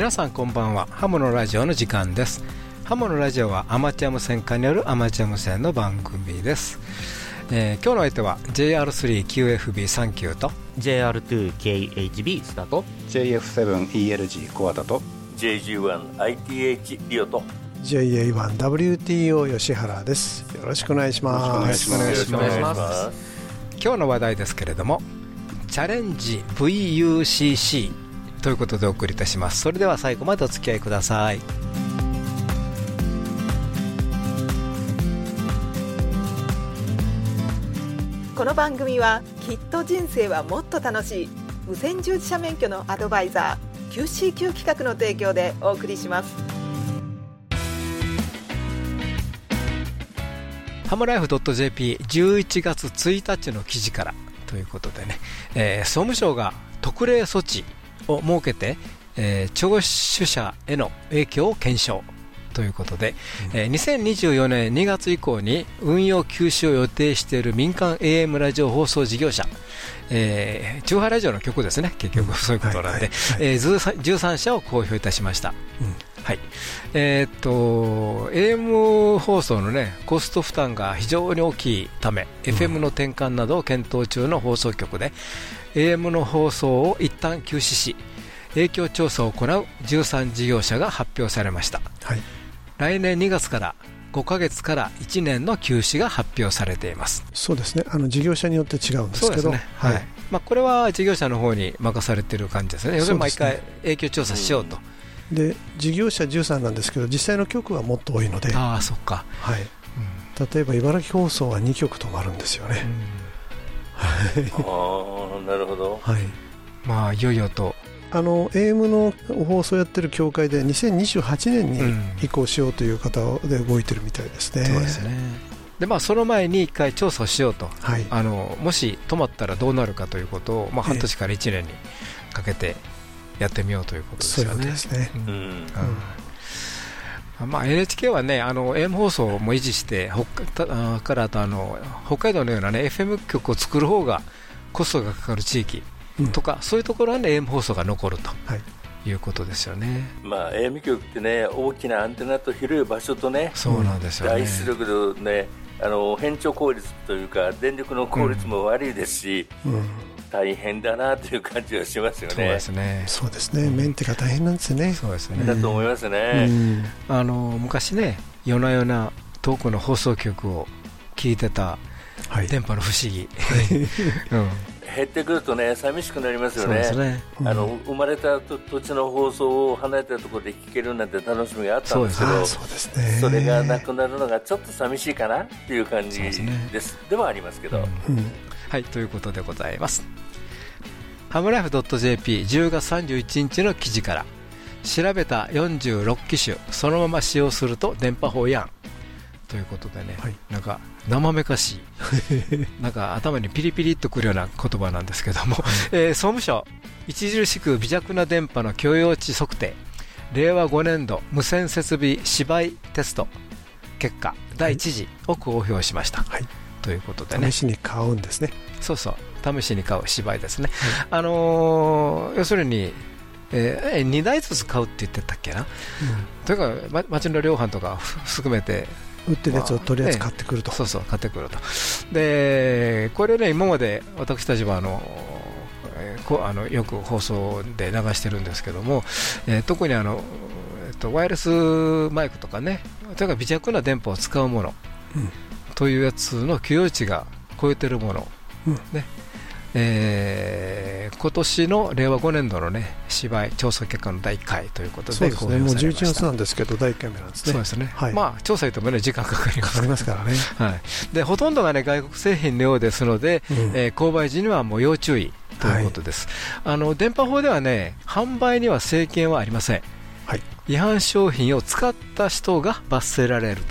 皆さんこんばんは。ハムのラジオの時間です。ハムのラジオはアマチュア無線化によるアマチュア無線の番組です、えー今日の相手は JR3QFB39 と JR2KHB スタート JF7ELG コアだと。JG1ITH リオと JA1WTO 吉原です。よろしくお願いします。よろしくお願いします。お願いします。今日の話題ですけれどもチャレンジ VUCC ということでお送りいたします。それでは最後までお付き合いください。この番組はきっと人生はもっと楽しい。無線従事者免許のアドバイザー QCQ 企画の提供でお送りします。ハムライフ .jp11 月1日の記事からということでね、えー総務省が特例措置を設けて、えー聴取者への影響を検証ということで、えー2024年2月以降に運用休止を予定している民間 AM ラジオ放送事業者、えー、中波ラジオの曲ですね、結局そういうことなんで、はいはいはい。えーず13社を公表いたしました。はい。えーっと AM 放送の、ね、コスト負担が非常に大きいため、FM の転換などを検討中の放送局で AM の放送を一旦休止し影響調査を行う13事業者が発表されました。はい。来年2月から5ヶ月から1年の休止が発表されています。そうですね。あの事業者によって違うんですけど。ね、はい。まあ、これは事業者の方に任されている感じですね、要するに毎回影響調査しようと、で事業者13なんですけど実際の局はもっと多いので、はああ、そっか、い、例えば茨城放送は2局止まるんですよね、ああなるほど。はい、まあ、いよいよと、あの AM の放送やってる協会で2028年にうん。移行しようという方で動いてるみたいですね、そうですね。でまあ、その前に一回調査をしようと、はい。あのもし止まったらどうなるかということを、まあ、ええ。半年から1年にかけてやってみようということですよね。ことですね、うん。うん。うんまあ、NHK はね、あの AM 放送も維持して、北からあとあの北海道のような、ね、FM 局を作る方がコストがかかる地域うん。とか、そういうところは、ね、AM 放送が残るとはい。いうことですよね。まあ AM 局ってね大きなアンテナと広い場所とねそうなんですよね。大出力のねあの変調効率というか電力の効率も悪いですし、うん、大変だなという感じがしますよそうねですね。そうですね。メンテが大変なんですよね。そうですね。だと思いますうね、ん。あの昔ね、夜な夜な遠くの放送局を聞いてたはい。電波の不思議、うん、減ってくるとね寂しくなりますよね。ですね、あの生まれたと土地の放送を離れたところで聞けるなんて楽しみがあったんですけどそうですね。それがなくなるのがちょっと寂しいかなっていう感じです。ね。ではありますけど、うんうんはい、ということでございます。ハムライフ .jp10 月31日の記事から、調べた46機種、そのまま使用すると電波法やん。ということでね、はい。なんか生めかしい、なんか頭にピリピリっとくるような言葉なんですけども、えー総務省、著しく微弱な電波の許容値測定、令和5年度無線設備芝居テスト。結果、第1次を公表しました。はいということでね。試、しに買うんですね。そうそう、試しに買う芝居ですね。あのー要するに、えー、2台ずつ買うって言ってたっけな、というか、ま、町の量販とかふ 含めて、売ってるやつをとりあえず買ってくると、そうそう、買ってくると。で、これね、今まで私たちは、あのえーこあのよく放送で流してるんですけども、えー特にあの、えっとワイヤレスマイクとかね、というか微弱な電波を使うもの、うんというやつの許容値が超えてるもの、うん。ね。えー今年の令和5年度の、ね、芝居調査結果の第1回ということでそうですね。もう11公表されました。月なんですけど第1回目なんですね。そうですね、はい。まあ調査言っても、ね、時間かかりまかす。かりますからね、はい、でほとんどが、ね、外国製品のようですので、うん。えー購買時にはもう要注意ということです、あの電波法ではね販売には制限はありません、はい。違反商品を使った人が罰せられる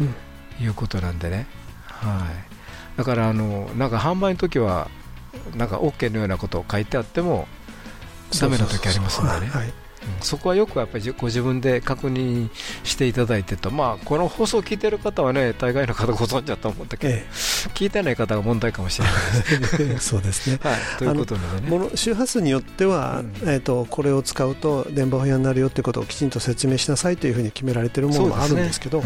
うん。ということなんでね、はい、だからあのなんか販売の時はなんか OK のようなことを書いてあってもダメな時ありますんでね。そこはよくやっぱりご自分で確認していただいてと、まあ、この放送を聞いてる方はね、大概の方ご存知だと思うんだけど、ええ、聞いてない方が問題かもしれないです。そうですね。はい、ということでね。もの周波数によっては、うん、えーと、これを使うと電波不要になるよってことをきちんと説明しなさいというふうに決められているものもあるんですけど。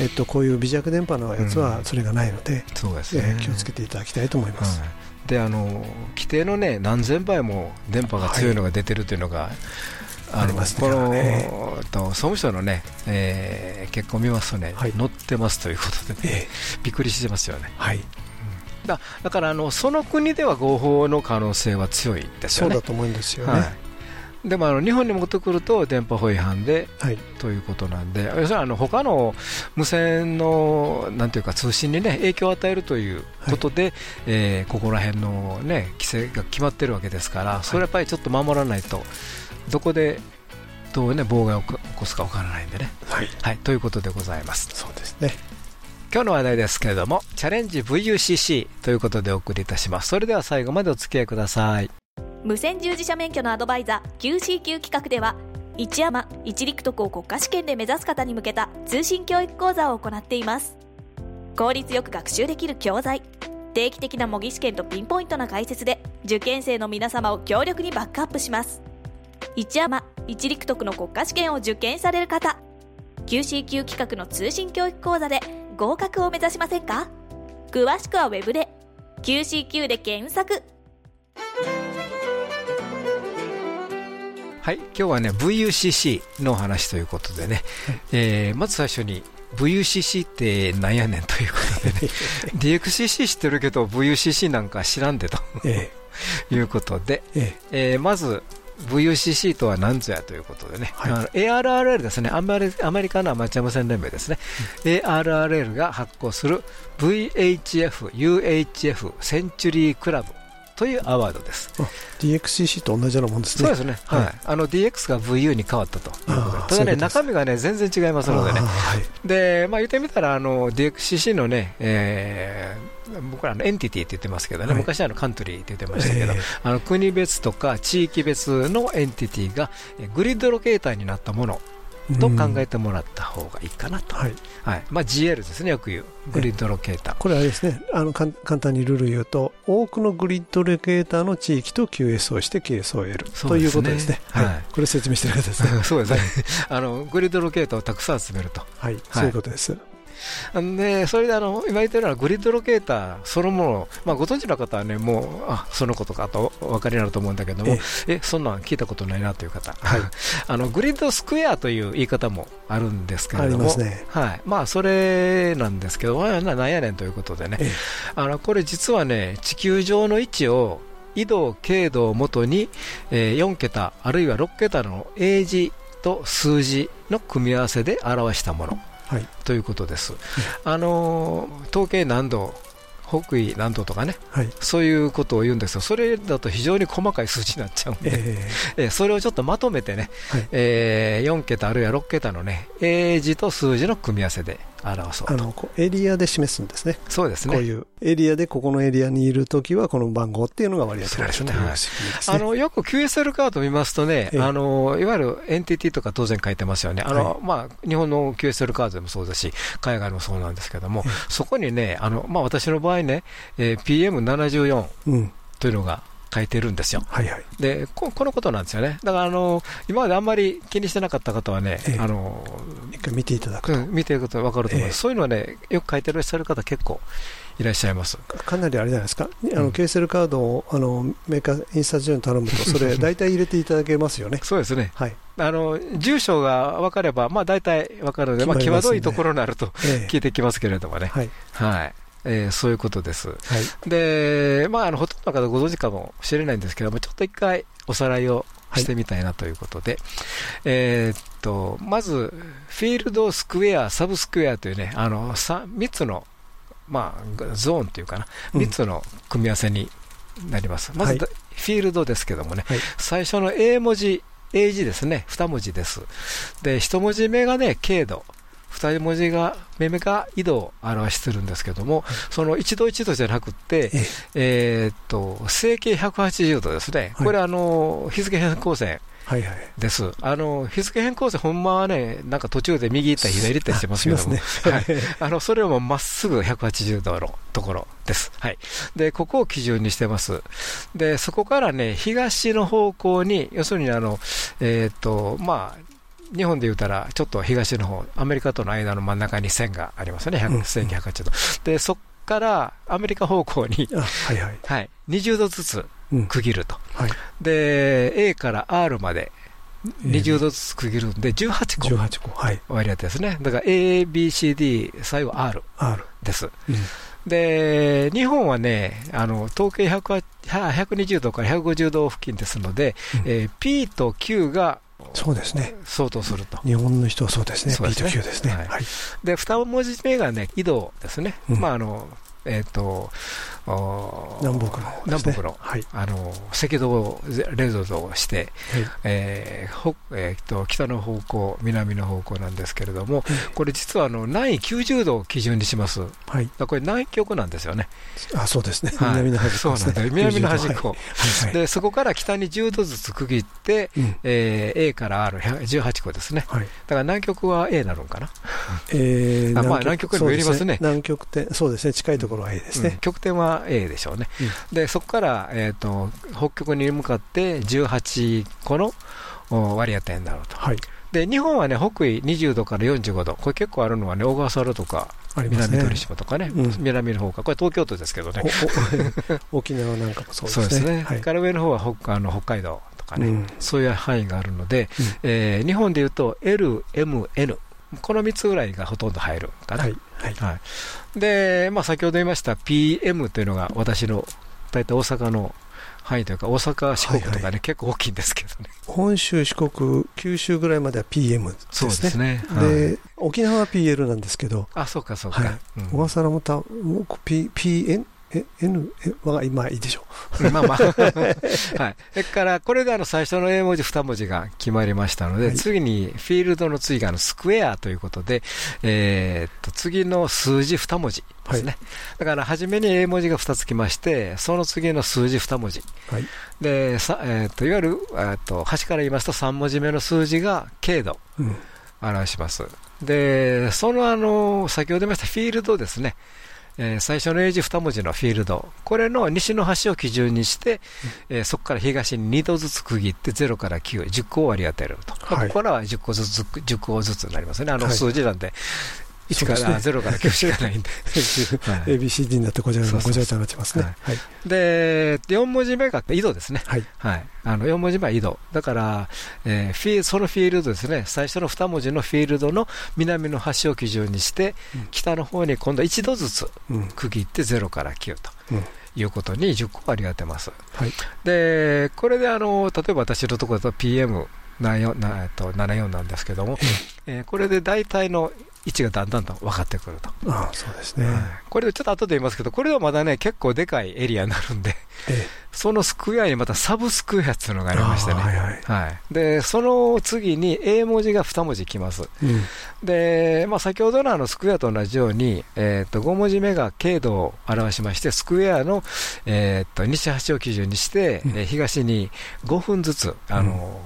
えっと、こういう微弱電波のやつはそれがないので、そうですね、気をつけていただきたいと思います。であの規定の、ね、何千倍も電波が強いのが出てるというのが、はい。ありますこの、と総務省のね、えー、結構見ますとね、はい、載ってますということでね、えー、びっくりしてますよね。はい、うん、だだからあのその国では合法の可能性は強いですよね。そうだと思うんですよね。はいでもあの日本に持ってくると電波法違反で、はい、ということなんで、要するにあの他の無線のなんていうか通信に、ね、影響を与えるということで、はい、えー、ここら辺の、ね、規制が決まってるわけですから、それはやっぱりちょっと守らないと、どこでどう、ね、妨害を起こすかわからないんでね、はい、はい、ということでございます。そうですね今日の話題ですけれども、チャレンジ VUCC ということでお送りいたします。それでは最後までお付き合いください。無線従事者免許のアドバイザー QCQ 企画では一山一陸徳を国家試験で目指す方に向けた通信教育講座を行っています。効率よく学習できる教材。定期的な模擬試験とピンポイントな解説で受験生の皆様を強力にバックアップします。一山一陸徳の国家試験を受験される方。QCQ 企画の通信教育講座で合格を目指しませんか？詳しくは Web で。QCQ で検索。はい、今日はね VUCC の話ということでね、はい、えー、まず最初に VUCC ってなんやねんということでね DXCC 知ってるけど VUCC なんか知らんでと、ええ、いうことで、ええ。えー、まず VUCC とは何ぞやということでね、はい、ARRL ですね。アメリ、アメリカのアマチュア無線連盟ですね、うん、ARRL が発行する VHF、UHF センチュリークラブというアワードです。DXCC と同じようなもんですね。そうですね。はい。あの DX が VU に変わったとただね、中身がね、全然違いますのでね。で、まあ言ってみたら、あの DXCC のね、えー、僕らのエンティティって言ってますけどね、昔はのカントリーって言ってましたけど、あの国別とか地域別のエンティティがグリッドロケーターになったものと考えてもらった方がいいかなと、はい。はい。まあ、GL ですね、よく言う、グリッドロケーター。これはですね。あの簡単にルール言うと、多くのグリッドロケーターの地域と QS をして KS を得る、ということですね、はい、これ説明してる方ですね。そうですね。あのグリッドロケーターをたくさん集めると、はい、そういうことです。でそれであの今言ってるのはグリッドロケーターそのもの、まあ、ご存知の方はねもうあそのことかとお分かりになると思うんだけどもえそんなん聞いたことないなという方、はい、あのグリッドスクエアという言い方もあるんですけれども、ね、はい。まあ、それなんですけど、まあ、なんやねんということでね、あのこれ実はね地球上の位置を緯度、経度をもとに、えー、4桁あるいは6桁の英字と数字の組み合わせで表したものはい、ということです。あの統計難度北緯何度とかね、はい、そういうことを言うんですが、それだと非常に細かい数字になっちゃうんで、えー、それをちょっとまとめてね、はい、えー、4桁あるいは6桁のね、英字と数字の組み合わせで表そうあのエリアで示すんですね。そうですね。こういうエリアでここのエリアにいるときはこの番号っていうのが割り当てられる。という、ね、あのよく QSL カード見ますとね、あのいわゆるエンティティとか当然書いてますよね。あの、はい、まあ日本の QSL カードでもそうだし、海外もそうなんですけども、そこにね、あのまあ私の場合ね、えー、PM74 というのが書いてるんですよ。はいはい、でここのことなんですよね。だからあの今まであんまり気にしてなかった方はね、ええ、あの一回見ていただくと、うん、見ていくと分かると思います、え、そういうのはねよく書いてらっしゃる方結構いらっしゃいます。かなりあれじゃないですか、あの、うん、ケーセルカードをあのメーカー、印刷所に頼むと、それ、大体入れていただけますよね。そうですね、はい、あの住所が分かれば、まあ、大体分かるので、まあ、際どいところになると聞いてきますけれどもね。はい、はいえー、そういうことです。はい、で、まあ、あのほとんどの方ご存知かもしれないんですけども、ちょっと一回おさらいをしてみたいなということで、はい、えっと、まず、フィールドスクエア、サブスクエアというね、あの 3, 3つの、まあ、ゾーンというかな、3つの組み合わせになります。うん、まず、はい、フィールドですけどもね、最初の A 文字、英字ですね、2文字です。で、1文字目がね、軽度。二文字が、目目が緯度を表してるんですけども、その一度一度じゃなくて、えー、っと、整形180度ですね。これあの、日付変更線。はいはい、です。あの、日付変更線、ほんまはね、なんか途中で右行ったり左行ったりしてますけども、ね、はい。あの、それをもまっすぐ180度のところです。はい。で、ここを基準にしてます。で、そこからね、東の方向に、要するにあの、えっ、ー、と、まあ、日本で言うたら、ちょっと東の方、アメリカとの間の真ん中に線がありますよね、1980度。で、そこからアメリカ方向に、はいはい。はい、20度ずつ区切ると、うん。はい、で、A から R まで20度ずつ区切るんで、18個、18個。はい、割り当てですね、だから A、B、C、D、最後 R です。うん。で、日本はね、あの、統計120度から150度付近ですので、うん、えー、P と Q がそうですね。相当すると。日本の人はそうですね。ですね P と Q ですね。はい。で、二文字目がね、緯度ですね。まあ、あの、えっ、と、南北の、ね、南北の、はい、あの赤道レゾとして、はい。えーえー、と北の方向、南の方向なんですけれども、これ実はあの南緯90度を基準にします、はい、これ南極なんですよね。あそうですね、南の端っこ、ね、そうなんだ南の端っこ、はい。で、そこから北に10度ずつ区切って、うん。えー、A から R18 個ですね、はい、だから南極は A なるんかな？えー、あまあ、南極にもよりますね。南極点、そうですね、近いところは A ですね。極点は A でしょうね。うん、で、そこから、えっ、ー、と、北極に向かって18個の割り当てになると。はい。で、日本はね、北緯20度から45度。これ結構あるのはね、小笠原とか、南鳥島とかね、うん、南の方か、これ東京都ですけどね。沖縄なんかもそうですね。そうですね。はい、から上の方は北あの北海道とかね、うん、そういう範囲があるので、うん、えー、日本でいうと L、M、N、この3つぐらいがほとんど入るかな。はい。はい、はい、で、まあ、先ほど言いました PM というのが私の大体大阪の範囲というか、大阪、四国とかね、はいはい、結構大きいんですけどね。本州、四国、九州ぐらいまでは PM ですね。そうですね。で、沖縄は PL なんですけど、あ、そうか、そうか。はいうん、小笠原もた、もう P、PN、え、N、は今いいでしょう。まあまあ。はい。それから、これであの最初の英文字2文字が決まりましたので、はい、次にフィールドの次があのスクエアということで、えー、っと、次の数字2文字ですね。はい、だから、初めに英文字が2つ来まして、その次の数字2文字。はい、で、さえー、っと、いわゆる、えっと、端から言いますと3文字目の数字が軽度。うん表します。で、そのあの、先ほど言いましたフィールドですね。えー、最初の英字2文字のフィールド、これの西の端を基準にして、うん、えー、そこから東に2度ずつ区切って、0から9、10個を割り当てると、はい、ここからは10個ずつ、10個ずつになりますね、あの数字なんで、1から、0から9しかないんで。ABCD になってごちゃごちゃになってますね。はい、で、4文字目が緯度ですね。はい。はい。あの、4文字目は緯度。だから、えー、フィそのフィールドですね。最初の2文字のフィールドの南の端を基準にして、うん、北の方に今度1度ずつ区切って0から9と。うんいうことに10個割り当てます。はい、で、これであの、例えば私のところだと PM74 74なんですけども、えー、これで大体の位置がだんだんと分かってくると。ああそうですね、はい、これちょっと後で言いますけど、これはまだね、結構でかいエリアになるんで、ええ、そのスクエアにまたサブスクエアっていうのがありましてね。はいはい、はい、で、その次に A 文字が2文字きます。うん、で、まあ先ほどのあのスクエアと同じように、えっ、ー、と、5文字目が経度を表しまして、スクエアの、えっ、ー、と、西端を基準にして、うん、東に5分ずつ、あの、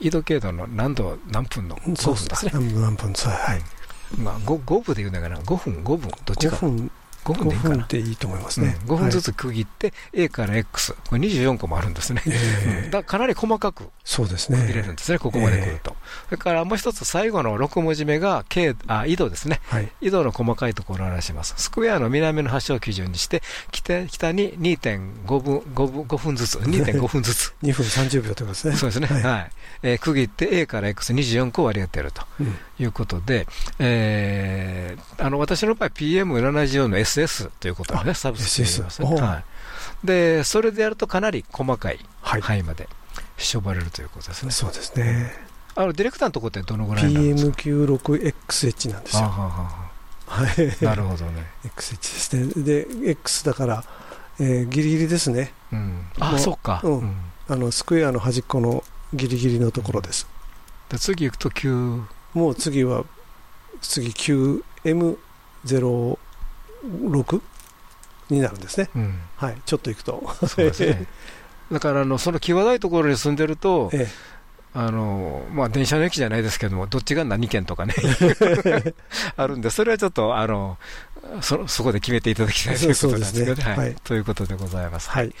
うん、緯度経度の何度何分の5分ですね。何分、はい。まあ、5, 5分で言うんだから、5分、5分、どっちか。5分5分でいいかな。でいいと思いますね。うん、5分ずつ区切って、A から X、これ24個もあるんですね。えー、だかなり細かくそうですね。入れるんですね、ここまで来ると。それからもう一つ、最後の6文字目が、K、あ、緯度ですね。はい、緯度の細かいところを表します。スクエアの南の端を基準にして、北北に2.5分、5分、5分ずつ、2.5分ずつ。2分30秒ということですね。そうですね。はい。はい、えー、区切って A から X24 個割り当てるということで、うん、えー、あの、私の場合 PM74 の SS ということね、サブスクにますね。はい、で、それでやるとかなり細かい範囲まで絞れるということですね。そうですね。あのディレクターのところってどのぐらいなんですか ?PM96XH なんですよ。はい。なるほどね。XH ですね。で、X だから、えー、ギリギリですね。うん、あ、そっか、うん。あの、スクエアの端っこのギリギリのところです。で次行くと9。もう次は次 9M06 になるんですね、うん、はい、ちょっと行くと。そうですね。だからあのその際どいところに住んでると、ええ。あのまあ、電車の駅じゃないですけども、どっちが何県とかね。あるんで、それはちょっとあのそそこで決めていただきたいということなんですけどね。はい、ということでございます。はい、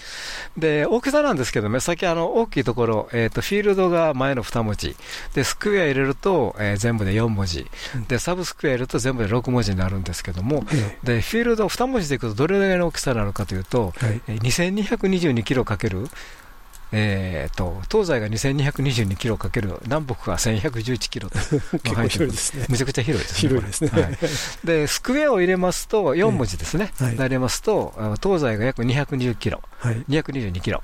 で大きさなんですけどね、さっきあの大きいところ、えーと、フィールドが前の2文字、でスクエア入れると、えー、全部で4文字、でサブスクエア入れると全部で6文字になるんですけども、でフィールド2文字でいくと、どれぐらいの大きさなのかというと、はい、2222キロかけるえーと、東西が2222キロかける南北が1111キロと 広いですね。めちゃくちゃ広いですね。広いですね。はい、で、スクエアを入れますと、4文字ですね。はい、入れますと、東西が約220キロ、はい、222キロ。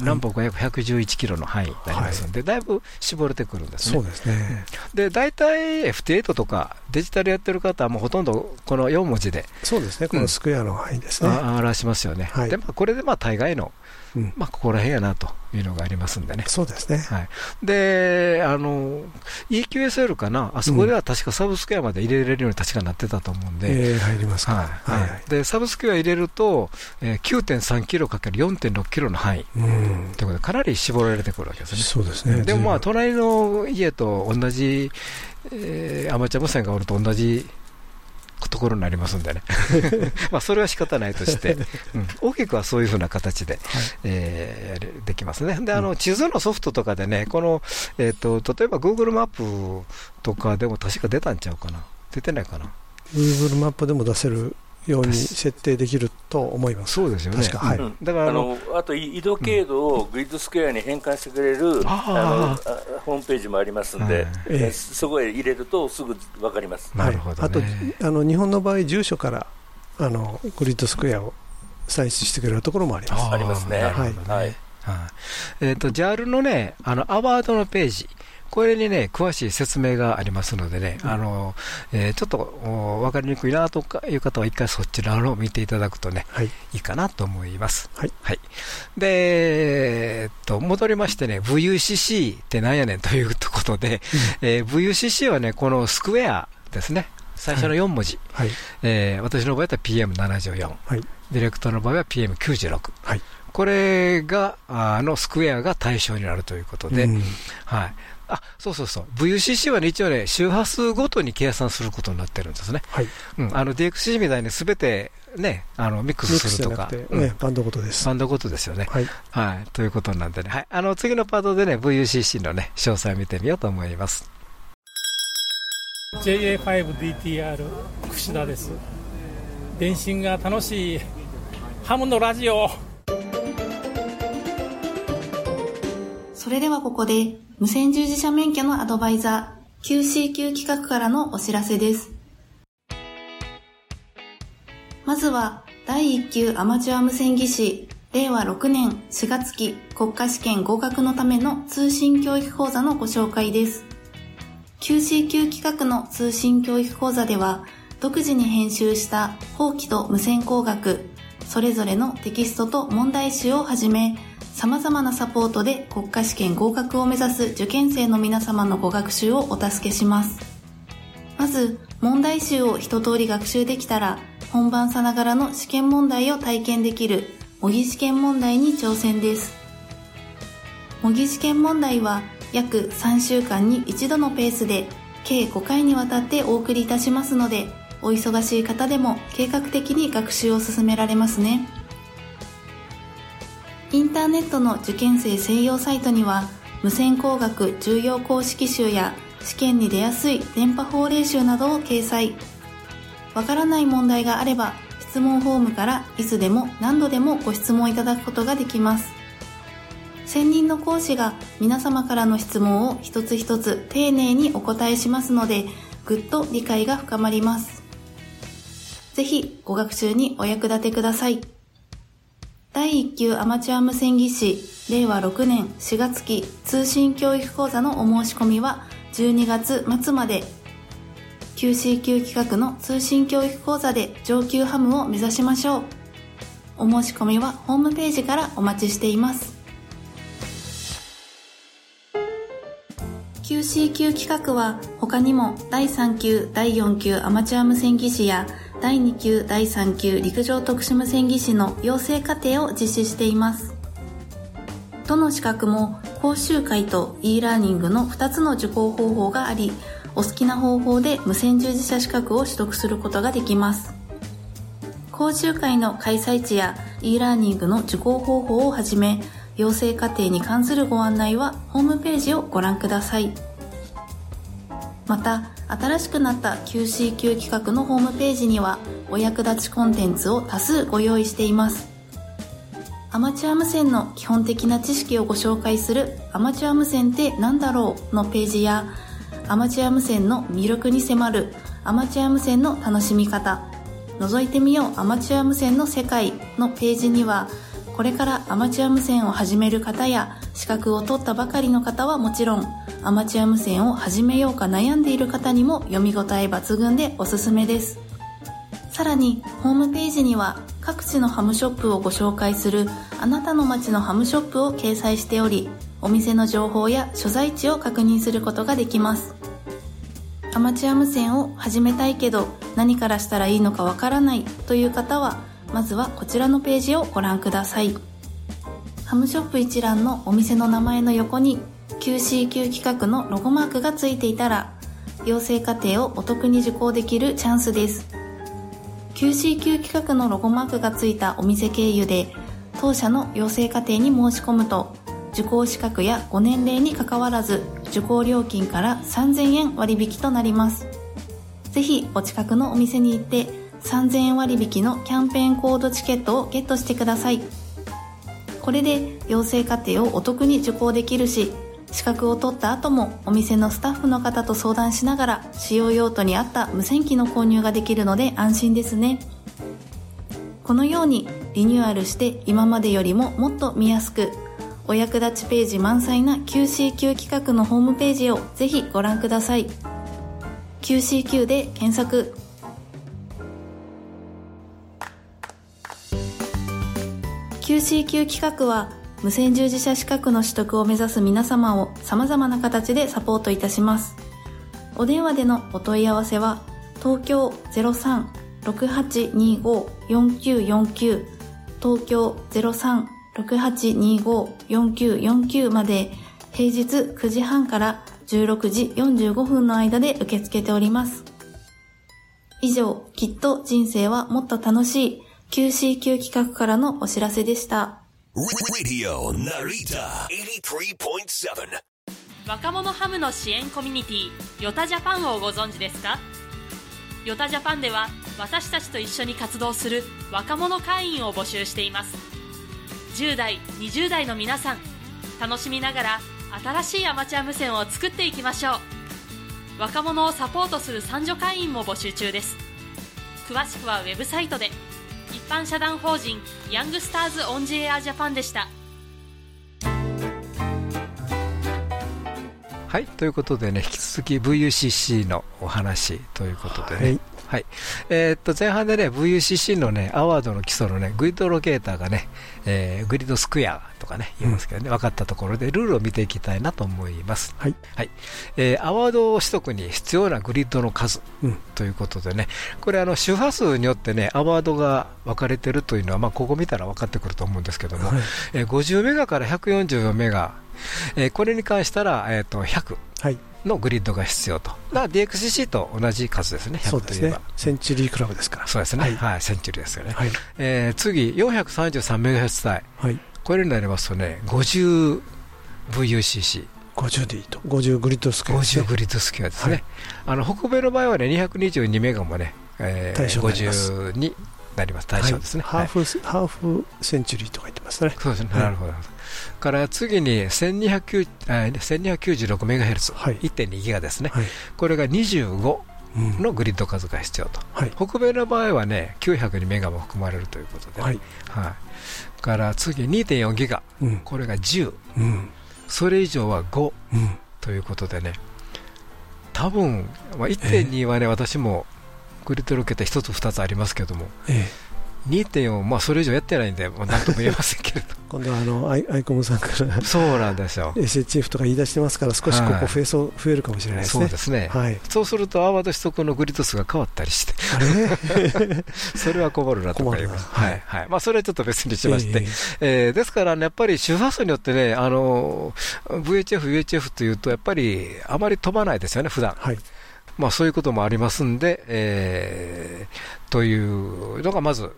南北が約111キロの範囲になりますので、はい、だいぶ絞れてくるんですね。そうですね。で、大体 FT8 とかデジタルやってる方はもうほとんどこの4文字で。そうですね、このスクエアの範囲ですね。表しますよね。はい、で、まあ、これでまあ大概のうん、まあ、ここら辺やなというのがありますんでね。そうですね。はい。で、あの、EQSL かな、あそこでは確かサブスクエアまで入れれるように確かなってたと思うんで。えー、入りますか。はい。はい、はい、で、サブスクエア入れると、えー、9.3キロかける4.6キロの範囲。うん。ということで、かなり絞られてくるわけですね。そうですね。でもまあ、隣の家と同じ、えー、アマチュア無線がおると同じところになりますんでね。まあそれは仕方ないとして、うん、大きくはそういうふうな形で、はい、えー、できますね。であの地図のソフトとかでね、この、えーと、例えば Google マップとかでも確か出たんちゃうかな、出てないかな。Google マップでも出せるように設定できると思います。そうですよね。はい。だからあのあと移動経路をグリッドスクエアに変換してくれる、あのホームページもありますんで、えそこへ入れるとすぐわかります。なるほど、あとあの日本の場合住所からあのグリッドスクエアを採取してくれるところもあります。ありますね。はい。はい。えっ、と JAL のねあのアワードのページ。これにね、詳しい説明がありますのでね、うん、あの、えー、ちょっと分かりにくいなとかいう方は一回そちらのを見ていただくとね、はい、いいかなと思います。はい。はい。で、えー、っと、戻りましてね、VUCC ってなんやねんということで、うん、えー、VUCC はね、このスクエアですね。最初の4文字、はい。えー、私の場合は PM74、はい、ディレクターの場合は PM96、はい、これがあのスクエアが対象になるということで、うん、はい、あそうそうそう、VUCC は、ね、一応ね、周波数ごとに計算することになってるんですね。はいうん、あの DXC みたいにすべて、ね、あのミックスするとか、ねうん、バンドごとです。バンドごとですよね。はい、はい。ということなんでね、はい、あの次のパートでね、VUCC の、ね、詳細を見てみようと思います。JA5DTR 串田です。電信が楽しいハムのラジオ。それではここで無線従事者免許のアドバイザー QCQ 企画からのお知らせです。まずは第1級アマチュア無線技師令和6年4月期国家試験合格のための通信教育講座のご紹介です。QCQ 企画の通信教育講座では独自に編集した法規と無線工学それぞれのテキストと問題集をはじめ様々なサポートで国家試験合格を目指す受験生の皆様のご学習をお助けします。まず、問題集を一通り学習できたら、本番さながらの試験問題を体験できる模擬試験問題に挑戦です。模擬試験問題は約3週間に一度のペースで計5回にわたってお送りいたしますので、お忙しい方でも計画的に学習を進められますね。インターネットの受験生専用サイトには無線工学重要公式集や試験に出やすい電波法令集などを掲載。わからない問題があれば質問フォームからいつでも何度でもご質問いただくことができます。専任の講師が皆様からの質問を一つ一つ丁寧にお答えしますのでぐっと理解が深まります。ぜひご学習にお役立てください。第1級アマチュア無線技師令和6年4月期通信教育講座のお申し込みは12月末まで。QC 級企画の通信教育講座で上級ハムを目指しましょう。お申し込みはホームページからお待ちしています。QCQ 企画は他にも第3級、第4級アマチュア無線技師や第2級、第3級陸上特殊無線技師の養成課程を実施しています。どの資格も講習会と e ラーニングの2つの受講方法があり、お好きな方法で無線従事者資格を取得することができます。講習会の開催地や e ラーニングの受講方法をはじめ、養成課程に関するご案内はホームページをご覧ください。また、新しくなった QCQ 企画のホームページにはお役立ちコンテンツを多数ご用意しています。アマチュア無線の基本的な知識をご紹介するアマチュア無線って何だろうのページやアマチュア無線の魅力に迫るアマチュア無線の楽しみ方覗いてみようアマチュア無線の世界のページにはこれからアマチュア無線を始める方や資格を取ったばかりの方はもちろんアマチュア無線を始めようか悩んでいる方にも読み応え抜群でおすすめです。さらにホームページには各地のハムショップをご紹介するあなたの街のハムショップを掲載しておりお店の情報や所在地を確認することができます。アマチュア無線を始めたいけど何からしたらいいのかわからないという方はまずはこちらのページをご覧ください。ハムショップ一覧のお店の名前の横に QCQ 企画のロゴマークがついていたら養成課程をお得に受講できるチャンスです。QCQ 企画のロゴマークがついたお店経由で当社の養成課程に申し込むと受講資格やご年齢にかかわらず受講料金から3000円割引となります。ぜひお近くのお店に行って3000円割引のキャンペーンコードチケットをゲットしてください。これで養成課程をお得に受講できるし資格を取った後もお店のスタッフの方と相談しながら使用用途に合った無線機の購入ができるので安心ですね。このようにリニューアルして今までよりももっと見やすくお役立ちページ満載な QCQ 企画のホームページをぜひご覧ください。QCQ で検索。QCQ 企画は無線従事者資格の取得を目指す皆様を様々な形でサポートいたします。お電話でのお問い合わせは東京03-6825-4949東京03-6825-4949まで平日9時半から16時45分の間で受け付けております。以上、きっと人生はもっと楽しい QCQ 企画からのお知らせでした。若者ハムの支援コミュニティヨタジャパンをご存知ですか？ヨタジャパンでは私たちと一緒に活動する若者会員を募集しています。10代20代の皆さん楽しみながら新しいアマチュア無線を作っていきましょう。若者をサポートする三女会員も募集中です。詳しくはウェブサイトで一般社団法人ヤングスターズオンジエアジャパンでした。はいということでね引き続き VUCC のお話ということでね、はいはい。えー、っと、前半でね、VUCC のね、アワードの基礎のね、グリッドロケーターがね、えー、グリッドスクエアとかね、言いますけどね、うん、分かったところで、ルールを見ていきたいなと思います。はい。はい。えー、アワード取得に必要なグリッドの数、うん、ということでね、これ、あの、周波数によってね、アワードが分かれてるというのは、まあ、ここ見たら分かってくると思うんですけども、はい、えー、50メガから144メガ、えー、これに関したら、えー、と100。はいのグリッドが必要と、だ DXCC と同じ数ですね、そうですね、センチュリークラブですから、そうですね、はい、はい、センチュリーですよね、はい。えー、次、433メガヘルツ帯、はい、これになりますとね、50VUCC。50でいいと、50グリッドスクエアですね。50グリッドスクエアですね。はい、あの北米の場合はね、222メガもね、えー、対象50になります、対象ですね。ハーフ、ハーフセンチュリーとか言ってますね。そうですね、なるほど。から次に1296メガヘルツ、1.2ギガですね、はい、これが25のグリッド数が必要と、はい、北米の場合はね、902メガも含まれるということで、はい。はい、から次2.4ギガ、うん、これが10、うん、それ以上は5、うん、ということでね、多分、まあ、1.2はね、えー、私もグリッドロケット1つ、2つありますけども、えー2.4、まあ、それ以上やってないんで、もう何とも言えませんけれど。今度はあのアイアイコムさんから。そうなんですよ。SHF とか言い出してますから少しここ増えそう、はい、増えるかもしれないですね。そうですね、はい、そうすると泡と取得のグリッド数が変わったりして。あれ？それは困るなと思います、はいはい。まあ、それはちょっと別にしまして、えー、えー、ですから、ね、やっぱり周波数によってねあの VHF、UHF というとやっぱりあまり飛ばないですよね普段。はい。まあ、そういうこともありますんで、えー、というのがまず、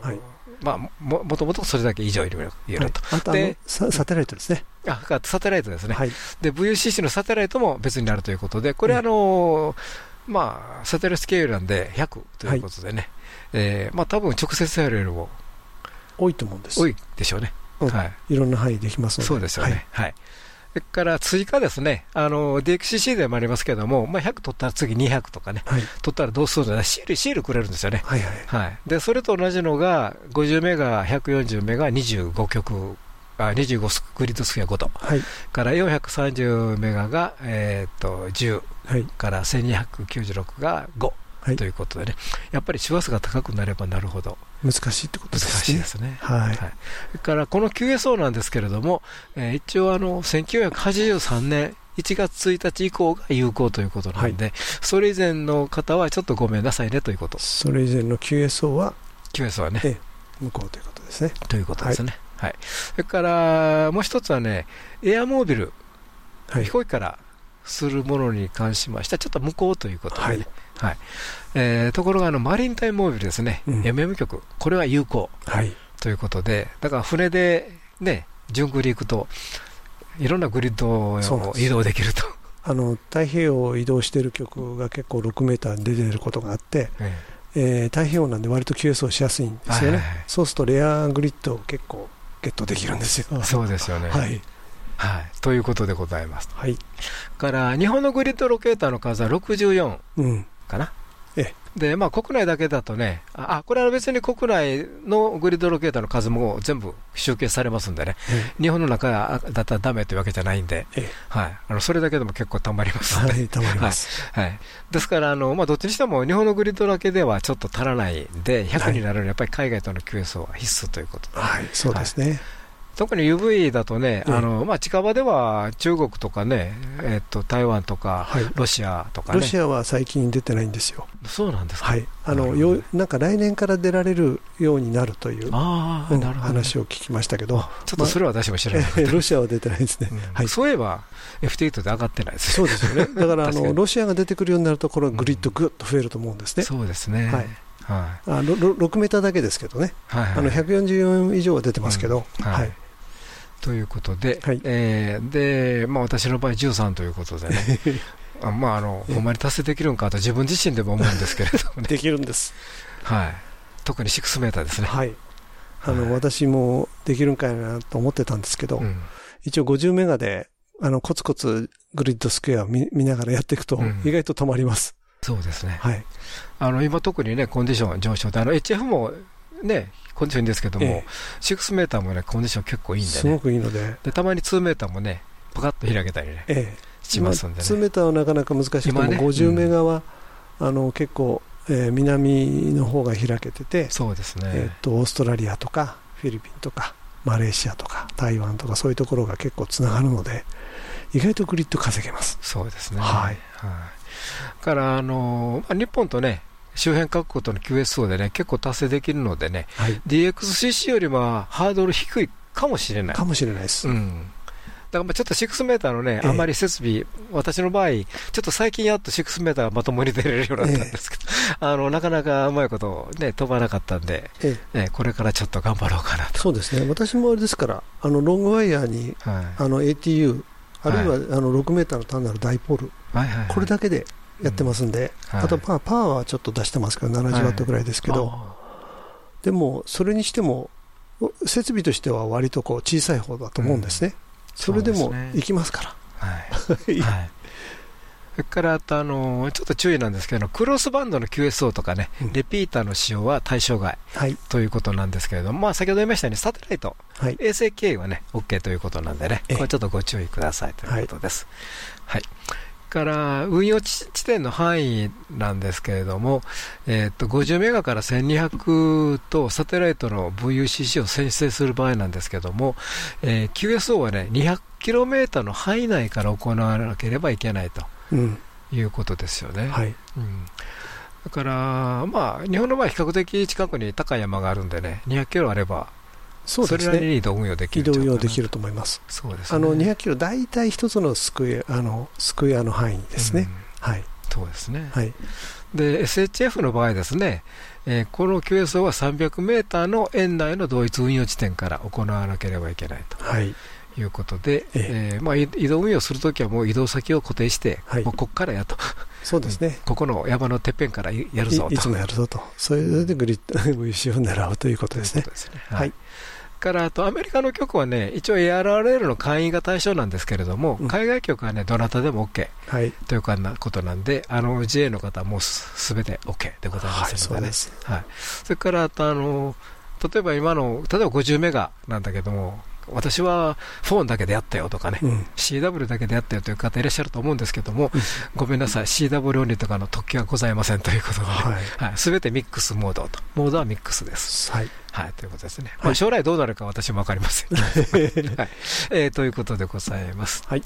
はい、まあ、ももともとそれだけ以上いるいると、はい、あでササテライトですね。あサテライトですね、はい、で VUCC のサテライトも別になるということで、これ、あのー、まあ、サテライトスケールなんで100ということでね、はいえー、まあ多分直接やるよりも多いと思うんです。多いでしょうね。うん、はい、いろんな範囲できますので。そうですよね。はい、はいそれから追加ですね、あの DXCC でもありますけども、まあ、100取ったら次200とかね、はい、取ったらどうするんだシール、シールくれるんですよね。はいはい。はい、でそれと同じのが、50メガ、140メガ、25曲。あ25スクリッドスフィア5と、はい、から430メガが、えー、と10、はい、から1296が5、はい、ということでね、やっぱり周波数が高くなればなるほど難しいってことですね。難しいですね。はい。はい、からこの QSO なんですけれども、えー、一応あの1983年1月1日以降が有効ということなんで、はい、それ以前の方はちょっとごめんなさいねということ。それ以前の QSO は？QSO はね、ええ、無効ということですね。ということですね。はい。はい、それからもう一つはね、エアモービル、はい、飛行機からするものに関しましては、ちょっと無効ということで、ね、はいはい。えー、ところがあのマリンタイムモービルですね、うん、MM 局、これは有効、はい、ということで、だから船で、ね、順繰り行くと、いろんなグリッドを移動できると。あの太平洋を移動している曲が結構6メーターに出てることがあって、ええ。えー、太平洋なんで割と QS をしやすいんですよね、はいはいはい、そうするとレアグリッドを結構ゲットできるんですよ。そうですよね、はい。はい、ということでございます。はい、から日本のグリッドロケーターの数は64かな。うん、え。で、まあ、国内だけだとね、あ、これは別に国内のグリッドロケーターの数も全部集計されますんでね、日本の中だったらだめというわけじゃないんで、はい、あのそれだけでも結構たまりますはい、たまります。はい、ですから、あのまあ、どっちにしても日本のグリッドだけではちょっと足らないんで、100になるにはやっぱり海外との QS は必須ということで、はい、そうですね。特に UV だとね、あのまあ、近場では中国とかね、えっと、台湾とか、ロシアとか、ね、ロシアは最近出てないんですよ。そうなんですか、はい、あのよなんか来年から出られるようになるというあ、うん、話を聞きましたけど、ちょっとそれは私も知らない、まあ、ロシアは出てないですね、はい、そういえば F8 で上がってないですそうですよね、だからあのロシアが出てくるようになると、これはグリッドぐっと増えると思うんですね。そうですね、はい。はい、あ6メーターだけですけどね、はいはい、あの144以上は出てますけど、うん、はい、ということで、はい、えー、でまあ、私の場合13ということでね、あまあ、あのほんまに達成できるんかと自分自身でも思うんですけれども、ね、できるんです、はい、特に6メーターですね、はい。あの、はい、私もできるんかいなと思ってたんですけど、うん、一応50メガであのコツコツグリッドスクエアを見見ながらやっていくと、意外と止まります。うん、そうですね、はい、あの今、特にね、コンディション上昇で、あの HF もね、コンディションいいんですけども、ええ、6メーターもね、コンディション結構いいんでね。すごくいいので。で、たまに2メーターもね、パカッと開けたりね、ええ、しますんでね。2メーターはなかなか難しくても、ね、50メガは、うん、あの結構、えー、南の方が開けてて、そうですね。えっと、オーストラリアとか、フィリピンとか、マレーシアとか、台湾とか、そういうところが結構つながるので、意外とグリッド稼げます。そうですね。はい。はい、から、あの、日本とね、周辺各国との QSO でね、結構達成できるのでね、はい、DXCC よりはハードル低いかもしれない。かもしれないです。うん。だからちょっと6メーターのね、あんまり設備、私の場合、ちょっと最近やっと6メーターがまともに出れるようになったんですけど、あのなかなかうまいこと、ね、飛ばなかったんで、えこれからちょっと頑張ろうかなと。そうですね、私もあれですから、あのロングワイヤーに、はい、あの ATU、あるいは、はい、あの6メーターの単なるダイポール、はいはいはい、これだけでやってますんで、うん。はい、あとパワーパワーはちょっと出してますけど、70ワットぐらいですけど、はい、でも、それにしても、設備としては割とこう小さい方だと思うんですね、うん、それでもいきますから。はい、はい。それからあとあのちょっと注意なんですけどクロスバンドの QSO とかね、うん、レピーターの使用は対象外、はい、ということなんですけれども、まあ、先ほど言いましたようにサテライト、はい、衛星経由はね OK ということなんでね、これちょっとご注意くださいということです。はい、はいから運用地点の範囲なんですけれども、えー、と50メガから1200とサテライトの VUCC を先制する場合なんですけれども、えー、QSO はね、200キロメーターの範囲内から行わなければいけないということですよね。はい、うん。だから、まあ、日本の場合、比較的近くに高い山があるんでね、200キロあれば、そうですね、それなりに移動運用できる移動運用できると思います。そうです、ね、あの200キロ、大体一つのスクエアあのスクエアの範囲ですね。うん、はい。そうですね。はい。で、SHF の場合ですね、えー、この QSO は300メーターの園内の同一運用地点から行わなければいけないと。はい。いうことで、ええー、まあ、移動運用するときはもう移動先を固定して、はい、もうここからやと、そうですね、ここの山のてっぺんからやるぞといつもやるぞと、それでグリッド VC を狙うということですね。すねはい、はいからあとアメリカの局はね、一応 ARRL の会員が対象なんですけれども、うん、海外局はね、どなたでも OK、はい、ということなんで、あの GA の方はもうすべて OK でございますのでね、はい、はい、それからあとあの、例えば今の、例えば50メガなんだけども、私はフォンだけでやったよとかね、うん、CW だけでやったよという方いらっしゃると思うんですけども、うん、ごめんなさい、CW オンリーとかの特権はございませんということで、す、べ、はい、てミックスモードと、モードはミックスです。はい。はい、ということですね。まあ、将来どうなるか私も分かりません。はい。えー、ということでございます。はい。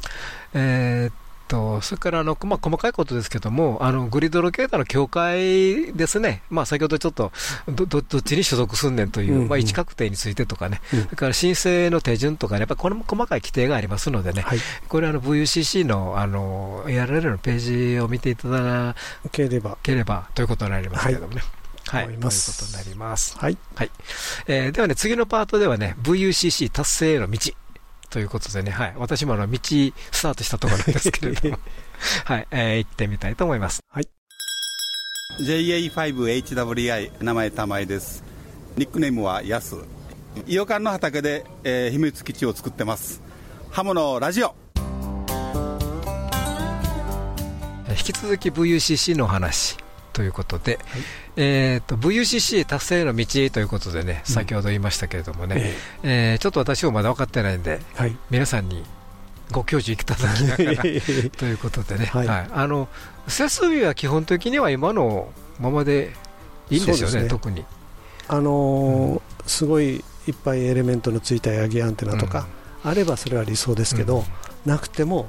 えーと、それからあの、まあ、細かいことですけども、あのグリッドロケーターの境界ですね、まあ、先ほどちょっとどどっちに所属すんねんという、うんうん、まあ、位置確定についてとかね、うん、それから申請の手順とかね、やっぱりこれも細かい規定がありますのでね、はい、これあの VUCC のあの ARL のページを見ていただければければ。ということになりますけれどもね。はい、はい、ということになります。はい。はい。えー、ではね、次のパートではね、VUCC 達成への道。ということでね、はい、私もあの道スタートしたところなんですけれども、はい、えー、行ってみたいと思います。はい。JA5HWI 名前玉井です。ニックネームはヤス。伊予館の畑で、えー、秘密基地を作ってます。ハモのラジオ。引き続き VUCC の話。ということで、はい、えーと、VUCC 達成の道ということでね、先ほど言いましたけれどもね、うん、え。えー、ちょっと私もまだ分かってないんで、はい、皆さんにご教授いただきながら ということでね、はい、はい、あの設備は基本的には今のままでいいんですよね、ね。特に。あのーうん、すごいいっぱいエレメントのついたヤギアンテナとか、うん、あればそれは理想ですけど、なくても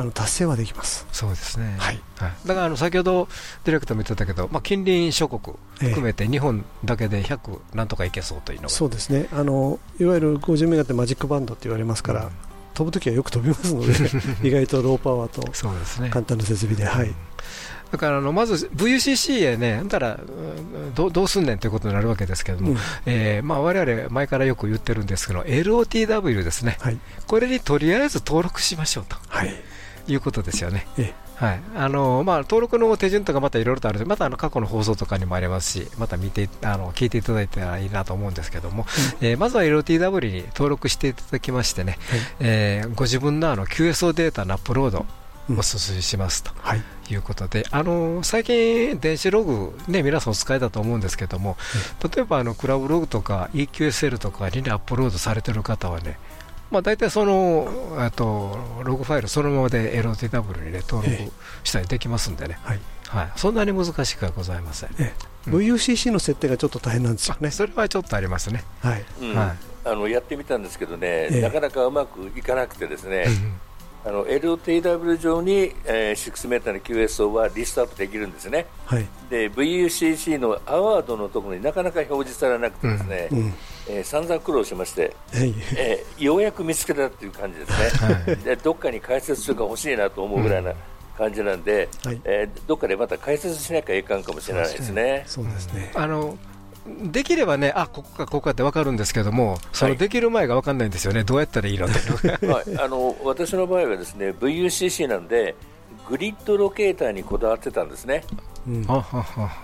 あの達成はできます。そうですね、はい、はい、だからあの先ほどディレクターも言ってたけど、まあ、近隣諸国含めて日本だけで100なんとかいけそうというのが、そうですね。あのいわゆる50メガってマジックバンドって言われますから、うん、飛ぶときはよく飛びますので 意外とローパワーと簡単な設備で、はい、だからあのまず VUCC へね、だからどどうすんねんということになるわけですけれども、うん。えーまあ、我々前からよく言ってるんですけど、LOTW ですね、はい、これにとりあえず登録しましょうと。はいいうことですよね。はい。あのまあ、登録の手順とかまたいろいろとあるまたあの過去の放送とかにもありますし、また見てあの聞いていただいたらいいなと思うんですけども、うん、えー、まずは LTW に登録していただきましてね、はい、えー、ご自分のあの QSO データのアップロードお勧めしますと。はい。いうことで、あの最近、電子ログ、ね、皆さんお使いだと思うんですけども、例えばあのクラブログとか EQSL とかに、ね、アップロードされてる方はね、まあ、大体そのとログファイルそのままで LOTW に、ね、登録したりできますんでね、はい、はい、そんなに難しくはございません、ええ、VUCC の設定がちょっと大変なんですよね。それはちょっとありますね、はい、うん、はい、あのやってみたんですけどね、え、なかなかうまくいかなくてですね、あの LOTW 上に、えー、6メーターの QSO はリストアップできるんですね、はい、で VUCC のアワードのところになかなか表示されなくてですね、うんうん。えー、散々苦労しまして、えー、ようやく見つけたという感じですね、はい、でどっかに解説書が欲しいなと思うぐらいな感じなんで、うんはい、えー、どっかでまた解説しなきゃいかんかもしれないですね。そうですね。あのできればね、あここか、ここかって分かるんですけども、そのできる前が分かんないんですよね、はい、どうやったらいいのって。はい、あの私の場合はですね VUCC なんで、グリッドロケーターにこだわってたんですね。うん、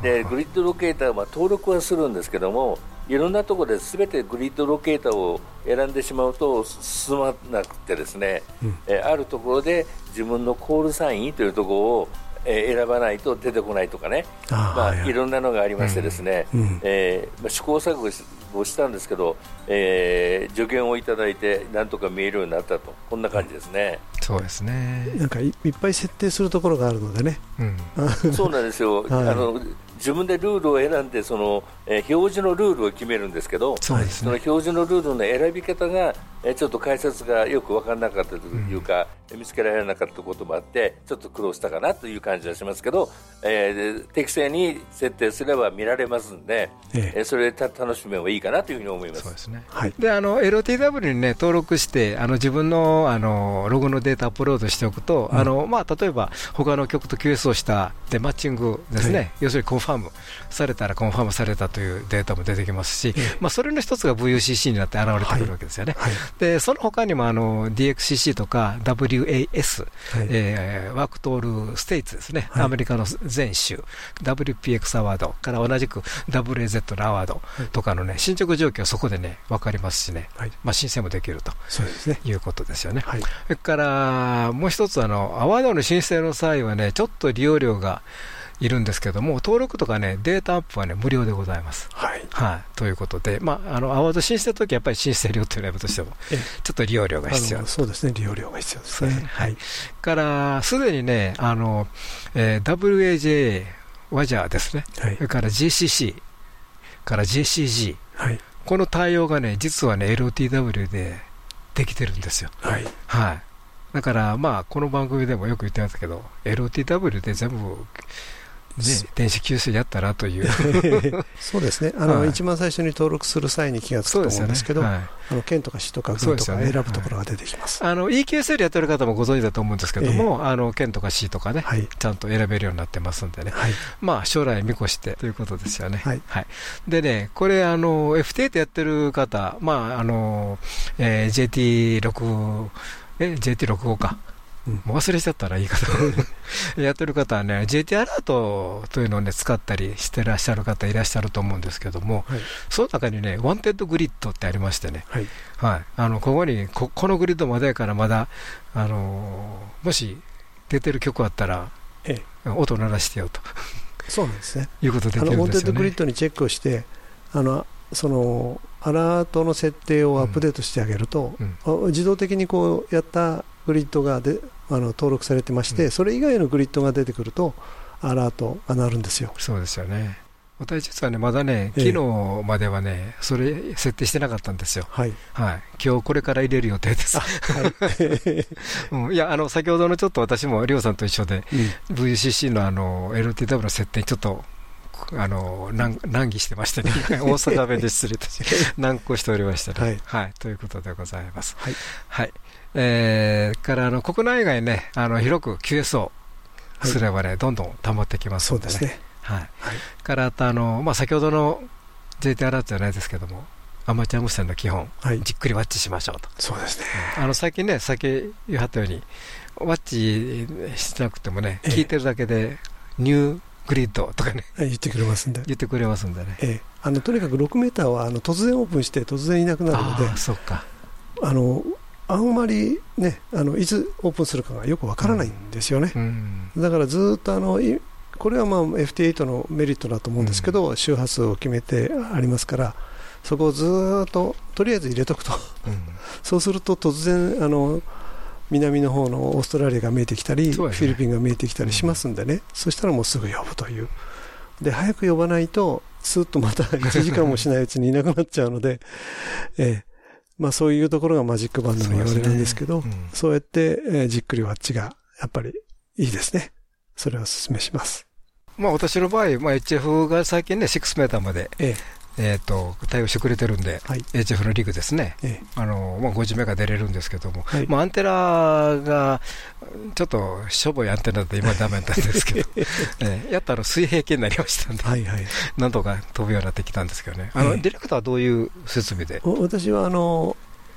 でグリッドロケーターは登録はするんですけども、いろんなところで全てグリッドロケーターを選んでしまうと進まなくてですね、うん、えあるところで自分のコールサインというところをえ選ばないと出てこないとかね、あまあ、いろんなのがありましてですね、うんうん、えー、まあ、試行錯誤をしたんですけど、えー、助言をいただいてなんとか見えるようになったと。こんな感じですね。そうですね。なんかいっぱい設定するところがあるのでね、うん、そうなんですよ、はい、あの自分でルールを選んでその、えー、表示のルールを決めるんですけどそ、ね,、の表示のルールの選び方が、えー、ちょっと解説がよく分からなかったというか、うん、見つけられなかったこともあってちょっと苦労したかなという感じはしますけど、えー、適正に設定すれば見られますんで、ええ。ー、それで楽しめばいいかなというふうに思います。そうですね。はい、であの LOTW に、ね、登録してあの自分のあのログのデータアップロードしておくと、うん、あのまあ、例えば他の曲と QS をしたでマッチングですね、はい、要するにコンファームされたらコンファームされたというデータも出てきますし、まあ、それの一つが VUCC になって現れてくるわけですよね。はいはい、でその他にもあの DXCC とか WAS、はい、えー、 Worked All States ですね、アメリカの全州、WPX アワードから同じく WAZ のアワードとかのね、進捗状況はそこでね、分かりますしね、まあ、申請もできるとそうですね。いうことですよね。それからもう一つあの、アワードの申請の際はね、ちょっと利用料がいるんですけども、登録とかね、データアップはね、無料でございます。はい。はい。ということで、まあ、あの、アワード申請のときやっぱり申請料というのはとしても、ちょっと利用料が必要そうですね、利用料が必要ですね。はい。から、すでにね、あの、えー、WAJ、ワジャーですね。はい。それから GCC、から JCG。はい。この対応がね、実はね、LOTW でできてるんですよ。はい。はい。だから、まあ、この番組でもよく言ってますけど、LOTW で全部ね、電子給水やったらという。そうですね。あの、はい、一番最初に登録する際に気がつくと思うんですけど、ねはい、あの県とか市とか郡とか選ぶところが出てきます、ねはい、あの EQSL やってる方もご存知だと思うんですけども、えー、あの県とか市とかね、はい、ちゃんと選べるようになってますんでね、まあ、将来見越してということですよね。はい。でね、これ、あの FT やってる方、まああのえー、JT6、え JT65 か。もう忘れちゃったら言い方。やってる方はね、JT アラートというのをね、使ったりしてらっしゃる方いらっしゃると思うんですけども、はい、その中にね、 Wanted Grid ってありましてね、はい、はい、あのここにこ、このグリッドまでからまだ、あのー、もし出てる局あったら、ええ、音鳴らしてよと。そうなんですね。いうことできるんですよね。 Wanted グリッドにチェックをして、あのそのアラートの設定をアップデートしてあげると、うん。うん、自動的にこうやったグリッドがであの登録されてまして、うん、それ以外のグリッドが出てくるとアラートが鳴るんですよ。そうですよね私実はね、まだね、昨日まではね、それ設定してなかったんですよ。はい。はい。今日これから入れる予定です。はい。うん、いや、あの、先ほどのちょっと私も、りょうさんと一緒で、うん、VCC のあの、LTW の設定にちょっと、あの、難難儀してましてね、大阪弁で失礼いたし、難航しておりましたね。はい。はい。ということでございます。はい。はい。えー、からあの国内外ね、あの広く QS をすればね、はい、どんどん溜まってきますのでね。でねはい。はい、からあの、まあ、先ほどの JT アラートじゃないですけども、アマチュア無線の基本、はい、じっくりワッチしましょうと。そうですね。あの最近ね、先言はったように、ワッチしなくてもね、聞いてるだけで、ニューグリッドとかね、言ってくれますんで。言ってくれますんでね。ええ、あのとにかく6メーターはあの突然オープンして突然いなくなるので、あそっか。あのあんまり、ね、あのいつオープンするかがよくわからないんですよね、うん。だからずっとあのこれはまあ FT8 のメリットだと思うんですけど、うん、周波数を決めてありますから、そこをずっととりあえず入れとくと、うん、そうすると突然あの、南の方のオーストラリアが見えてきたり、ね、フィリピンが見えてきたりしますんでね、うん、そしたらもうすぐ呼ぶという、で早く呼ばないと、すっとまた1時間もしないうちにいなくなっちゃうので、ええまあそういうところがマジックバンドの言われなんですけど、そう、ねうん、そうやって、えー、じっくりワッチがやっぱりいいですね。それをお勧めします。まあ私の場合、まあ HF が最近ね、6メーターまで、えと、対応してくれてるんで、はい、HF のリグですね、ええ、あのまあ、50メガ出れるんですけども、はい、まあ、アンテナがちょっとしょぼいアンテナで今、だめなんですけど、えー、やっとあの水平系になりましたんで、はいはい、なんとか飛ぶようになってきたんですけどね、あの、え、ディレクターはどういう設備で？私はあの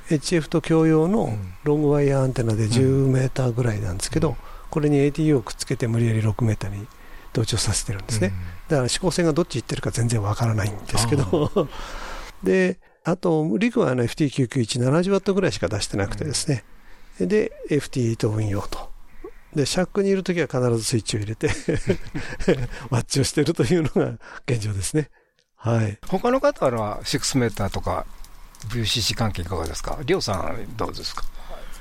HF と共用のロングワイヤーアンテナで10メーターぐらいなんですけど、うん、これに ATU をくっつけて無理やり6メーターに同調させてるんですね。うんだから指向性がどっち行ってるか全然わからないんですけど で、あと、リグはあの FT991 70ワットぐらいしか出してなくてですね、うん、で、FT8 運用と。で、シャックにいるときは必ずスイッチを入れて ワッチをしているというのが現状ですね。はい。他の方は6メーターとか VCC 関係いかがですか？りょうさんどうですか？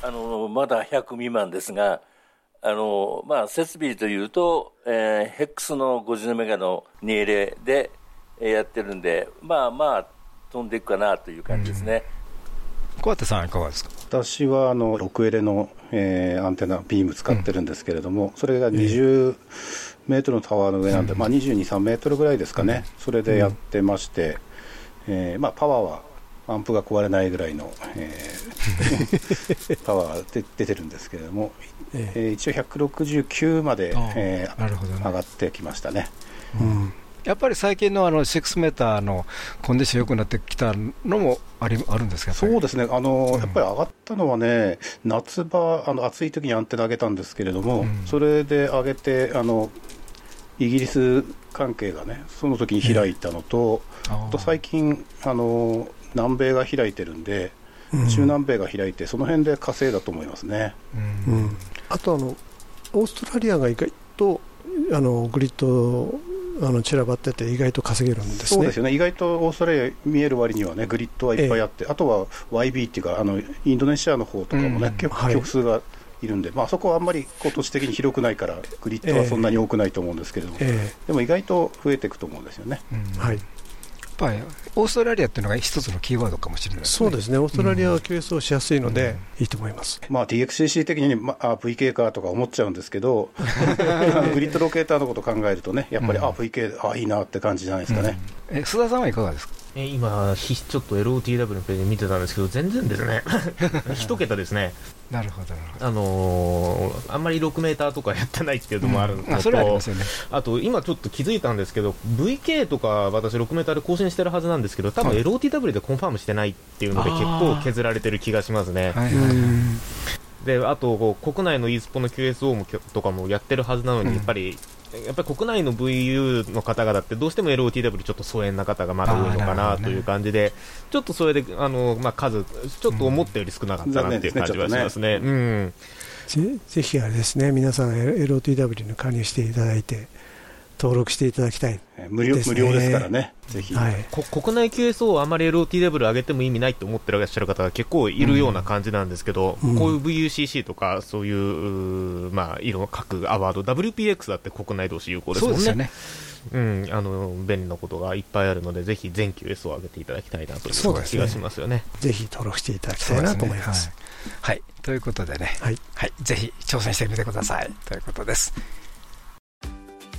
あのまだ100未満ですが、あのまあ、設備というと、えー、ヘックスの50メガの2レでやってるんで、まあまあ、飛んでいくかなという感じですね。小畑さん、いかがですか？私はあの6エレの、えー、アンテナ、ビーム使ってるんですけれども、うん、それが20メートルのタワーの上なんで、うん、まあ、22、3メートルぐらいですかね、それでやってまして、うん、えー、まあ、パワーはアンプが壊れないぐらいの、えー、パワーで出てるんですけれども、えー、一応169まで、えー、ね、上がってきましたね。うん。やっぱり最近のあの6メーターのコンディション良くなってきたのもありあるんですかそうですね。あの、うん、やっぱり上がったのはね、夏場、あの暑い時にアンテナ上げたんですけれども、うん、それで上げてあの、イギリス関係がね、その時に開いたのと、えと最近あの、南米が開いてるんで、うん、中南米が開いて、その辺で稼いだと思いますね。あとあの、オーストラリアが意外とあのグリッドあの散らばってて、意外と稼げるんですね。そうですよね、意外とオーストラリア見える割にはね、グリッドはいっぱいあって、えー、あとは YB っていうか、あのインドネシアの方とかもね、うん、結構曲数がいるんで、まあそこはあんまりこう土地的に広くないから、グリッドはそんなに多くないと思うんですけれども、えー、でも意外と増えていくと思うんですよね。うん、はいぱりオーストラリアっていうのが一つのキーワードかもしれない、ね、そうですね、オーストラリアは QS をしやすいので、いいと思います、まあ、DXCC 的に、まあ、VK かとか思っちゃうんですけど、グリッドロケーターのこと考えるとね、やっぱり、うん、あ VK、あいいなって感じじゃないですかね。うん、え須田さんはいかがですか？え今、ちょっと LOTW のページ見てたんですけど、全然ですね、一桁ですね。なるほどあのー、あんまり6メーターとかやってないっていうのもあるのと、うん、あね、あと今ちょっと気づいたんですけど VK とか私6メーターで更新してるはずなんですけど多分 LOTW でコンファームしてないっていうので結構削られてる気がしますね。はいはいはい。であと国内の e スポの QSO もとかもやってるはずなのに、やっぱりやっぱり国内の VU の方々ってどうしても LOTW ちょっと疎遠な方がまだ多いのかなという感じで、ね、ちょっとそれであの、まあ、数、ちょっと思ったより少なかったなっていう感じはしますね。うん、ぜぜひあれですね、皆さん LOTW に加入していただいて、登録していただきたい、無料無料ですからね、ぜひ、はい、国内 QSO をあまり LOT レベル上げても意味ないと思ってらっしゃる方が結構いるような感じなんですけど、うん、こういう VUCC とか、そういう、まあ、色各アワード、WPX だって国内同士有効ですもんね。ね。うん、あの便利なことがいっぱいあるので、ぜひ全 QS を上げていただきたいなという気がしますよね、ね、ぜひ登録していただきたいなと思います。すね、はい、はい、ということでね、はい、はい、ぜひ挑戦してみてください。ということです。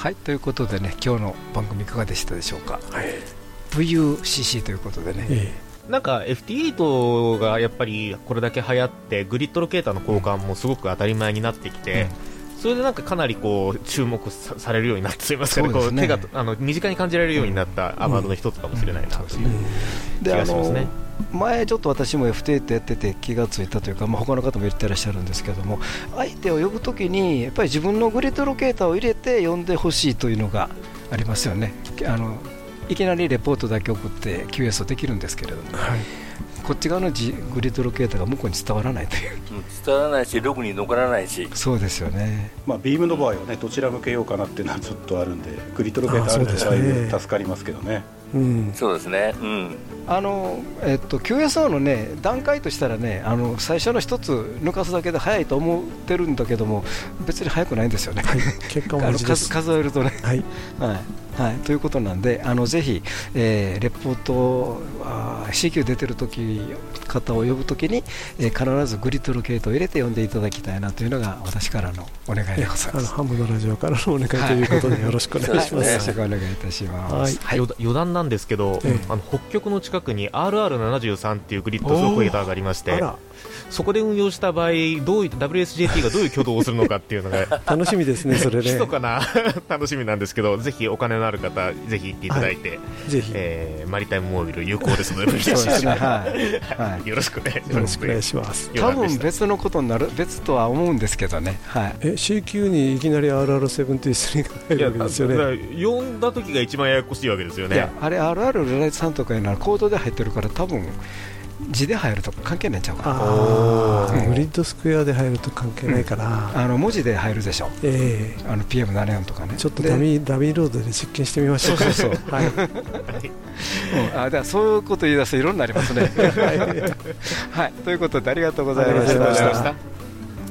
はいということでね今日の番組いかがでしたでしょうか、はい、VUCC ということでね、ええ、なんか FT8 がやっぱりこれだけ流行ってグリッドロケーターの交換もすごく当たり前になってきて、うん、それでなんかかなりこう注目されるようになっていますかね、こう手があの身近に感じられるようになったアワードの一つかもしれないなという気がしますね。うん前ちょっと私も FT やってて気がついたというか、まあ、他の方も言ってらっしゃるんですけども相手を呼ぶときにやっぱり自分のグリッドロケーターを入れて呼んでほしいというのがありますよね。あのいきなりレポートだけ送って QS をできるんですけれども、はい、こっち側のグリッドロケーターが向こうに伝わらないという、うん、伝わらないしログに残らないし。そうですよね、まあ、ビームの場合はねどちら向けようかなっていうのはちょっとあるんでグリッドロケーターあるとだいぶ助かりますけどね。うん、そうですね、うん、あのえっと QSO のね段階としたらねあの最初の一つ抜かすだけで早いと思ってるんだけども別に早くないんですよね、はい、結果も 数数えるとね、はい、はいはい、ということなんで、あのぜひ、えー、レポートあ CQ 出てる時方を呼ぶときに、えー、必ずグリッドロケートを入れて呼んでいただきたいなというのが私からのお願いでございます。ハムのラジオからのお願いということでよろしくお願いします。よろしくお願いいたします。はい、余談なんですけど、あの北極の近くに RR73 っていうグリッドロケーターがありまして。そこで運用した場合、どうい WSJT がどういう挙動をするのかっていうのが 楽しみですね、それね。かな楽しみなんですけど、ぜひお金のある方ぜひ行っていただいて、はい、ぜひ、えー、マリタイムモービル有効ですのでそうですね、はい、よろしくお願いします。よろしくお願いします。多分別のことになる別とは思うんですけどね、はい、え C 級にいきなり RR73 が入るわけですよね。呼んだ時が一番ややこしいわけですよね。あれ RR レライトさんとかいうのはコードで入ってるから多分字で入ると関係ないんちゃうかな。グリッドスクエアで入ると関係ないかな、うん、あの文字で入るでしょ、えー、あの PM74 とかね。ちょっとダミーダミーロードで実験してみましょうそうそうそう。はい、うん、あだそういうこと言い出すといろんなりますね。はい、ということでありがとうございました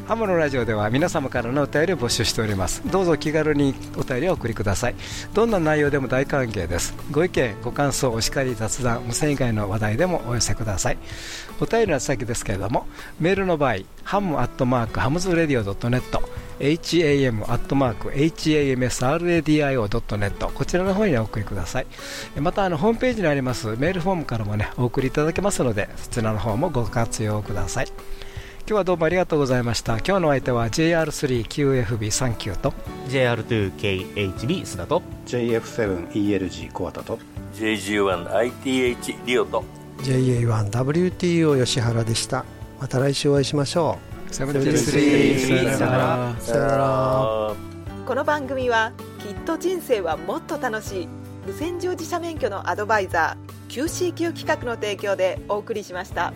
ハムのラジオでは皆様からのお便りを募集しております。どうぞ気軽にお便りをお送りください。どんな内容でも大歓迎です。ご意見ご感想お叱り雑談無線以外の話題でもお寄せください。お便りの先ですけれどもメールの場合ハムアットマークハムズラディオ .net ham アットマーク hamsradio.net こちらの方にお送りください。またあのホームページにありますメールフォームからもねお送りいただけますのでそちらの方もご活用ください。日はどうもありがとうございました。今日の相手は JR3QFB39 と。JR2KHB 須田と。JF7ELG 小畑と。JG1ITH リオと。JA1WTO 吉原でした。また来週お会いしましょう。さよなら。さよなら。この番組はきっと人生はもっと楽しい。無線乗自社免許のアドバイザー QCQ 企画の提供でお送りしました。